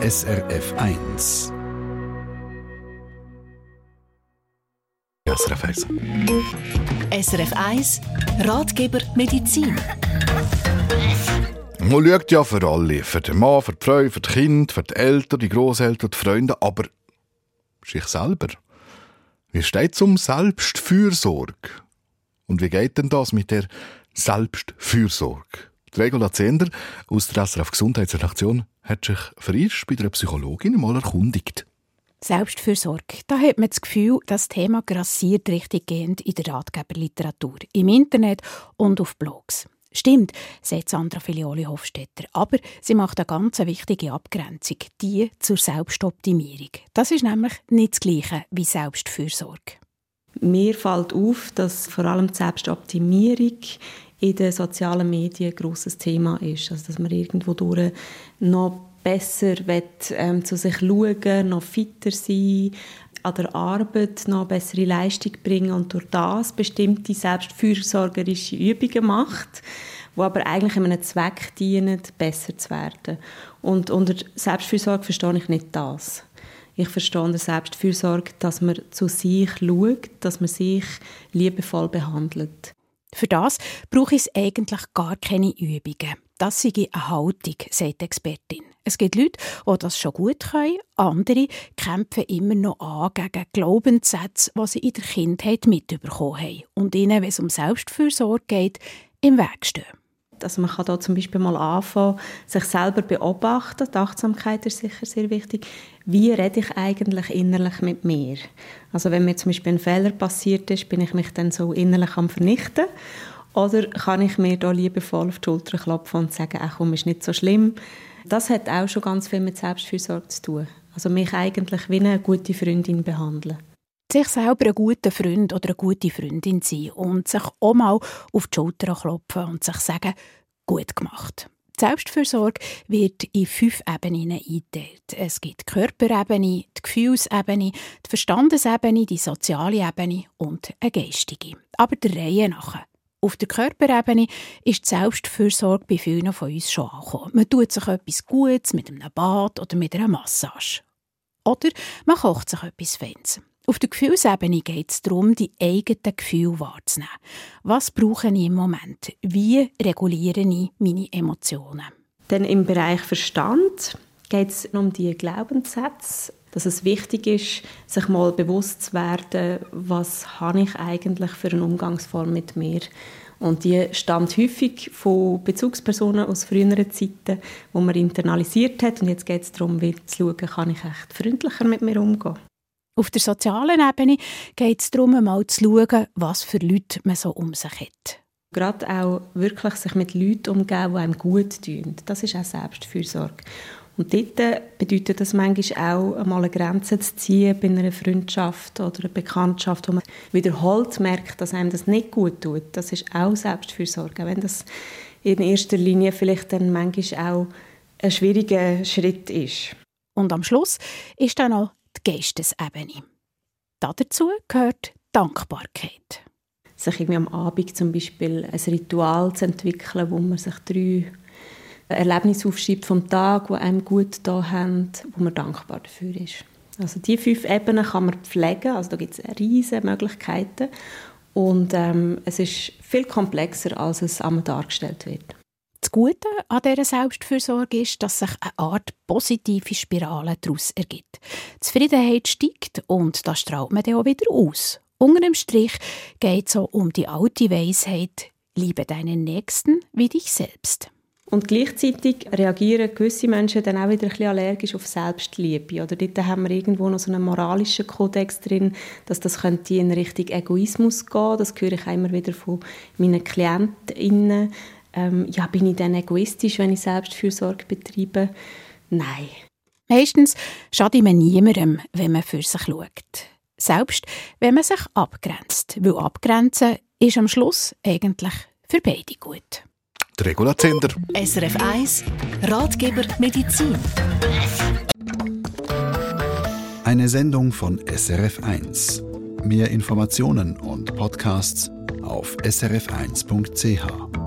SRF 1. SRF 1. SRF 1 Ratgeber Medizin. Man schaut ja für alle. Für den Mann, für die Frau, für die Kinder, für die Eltern, die Großeltern, die Freunde. Aber sich selber. Wie steht es um Selbstfürsorge? Und wie geht denn das mit der Selbstfürsorge? Die Regula Zender aus der SRF Gesundheitsredaktion hat sich für uns bei der Psychologin mal erkundigt. Selbstfürsorge. Da hat man das Gefühl, das Thema grassiert richtiggehend in der Ratgeberliteratur, im Internet und auf Blogs. Stimmt, sagt Sandra Filioli Hofstetter. Aber sie macht eine ganz wichtige Abgrenzung, die zur Selbstoptimierung. Das ist nämlich nicht das Gleiche wie Selbstfürsorge. Mir fällt auf, dass vor allem die Selbstoptimierung in den sozialen Medien ein grosses Thema ist. Also, dass man irgendwo durch noch besser will, ähm, zu sich schauen, noch fitter sein, an der Arbeit noch bessere Leistung bringen und durch das bestimmte selbstfürsorgerische Übungen macht, die aber eigentlich einem Zweck dienen, besser zu werden. Und unter Selbstfürsorge verstehe ich nicht das. Ich verstehe unter Selbstfürsorge, dass man zu sich schaut, dass man sich liebevoll behandelt. Für das brauche ich eigentlich gar keine Übungen. Das sei eine Haltung, sagt die Expertin. Es gibt Leute, die das schon gut können, andere kämpfen immer noch an gegen Glaubenssätze, die sie in der Kindheit mitbekommen haben und ihnen, wenn es um Selbstfürsorge geht, im Weg stehen. Also man kann da zum Beispiel mal anfangen, sich selber beobachten. Die Achtsamkeit ist sicher sehr wichtig. Wie rede ich eigentlich innerlich mit mir? Also wenn mir zum Beispiel ein Fehler passiert ist, bin ich mich dann so innerlich am vernichten? Oder kann ich mir da liebevoll auf die Schulter klopfen und sagen, ach komm, ist nicht so schlimm. Das hat auch schon ganz viel mit Selbstfürsorge zu tun. Also mich eigentlich wie eine gute Freundin behandeln sich selber ein guter Freund oder eine gute Freundin sein und sich auch mal auf die Schulter klopfen und sich sagen, gut gemacht. Die Selbstfürsorge wird in fünf Ebenen eingeteilt. Es gibt die Körperebene, die Gefühlsebene, die Verstandesebene, die soziale Ebene und eine geistige. Aber der Reihe nach. Auf der Körperebene ist die Selbstfürsorge bei vielen von uns schon angekommen. Man tut sich etwas Gutes mit einem Bad oder mit einer Massage. Oder man kocht sich etwas Feins. Auf der Gefühlsebene geht es darum, die eigenen Gefühle wahrzunehmen. Was brauche ich im Moment? Wie reguliere ich meine Emotionen? Dann im Bereich Verstand geht es um die Glaubenssätze, dass es wichtig ist, sich mal bewusst zu werden, was habe ich eigentlich für eine Umgangsform mit mir und die stammt häufig von Bezugspersonen aus früheren Zeiten, wo man internalisiert hat. Und jetzt geht es darum, wie zu schauen, kann ich echt freundlicher mit mir umgehen. Auf der sozialen Ebene geht es darum, mal zu schauen, was für Leute man so um sich hat. Gerade auch wirklich sich mit Leuten umgeben, die einem gut tun. Das ist auch Selbstfürsorge. Und dort bedeutet das manchmal auch, einmal eine Grenze zu ziehen bei einer Freundschaft oder einer Bekanntschaft, wo man wiederholt merkt, dass einem das nicht gut tut. Das ist auch Selbstfürsorge, wenn das in erster Linie vielleicht dann manchmal auch ein schwieriger Schritt ist. Und am Schluss ist dann noch die Geistesebene. Dazu gehört Dankbarkeit. Sich irgendwie am Abend zum Beispiel ein Ritual zu entwickeln, wo man sich drei Erlebnisse aufschreibt vom Tag, die einem gut da haben, wo man dankbar dafür ist. Also die fünf Ebenen kann man pflegen, also da gibt es riesige Möglichkeiten und ähm, es ist viel komplexer, als es einmal dargestellt wird. Das Gute an dieser Selbstfürsorge ist, dass sich eine Art positive Spirale daraus ergibt. Die Zufriedenheit steigt und das strahlt man dann auch wieder aus. Unter dem Strich geht es so um die alte Weisheit, liebe deinen Nächsten wie dich selbst. Und gleichzeitig reagieren gewisse Menschen dann auch wieder ein bisschen allergisch auf Selbstliebe. Oder dort haben wir irgendwo noch so einen moralischen Kodex drin, dass das könnte in Richtung Egoismus gehen. Das höre ich auch immer wieder von meinen KlientInnen ähm, ja, bin ich dann egoistisch, wenn ich Selbstfürsorge betreibe? Nein. Meistens schadet man niemandem, wenn man für sich schaut. Selbst wenn man sich abgrenzt. Weil abgrenzen ist am Schluss eigentlich für beide gut. Der Regula Zender. SRF 1 Ratgeber Medizin. Eine Sendung von SRF 1. Mehr Informationen und Podcasts auf srf1.ch.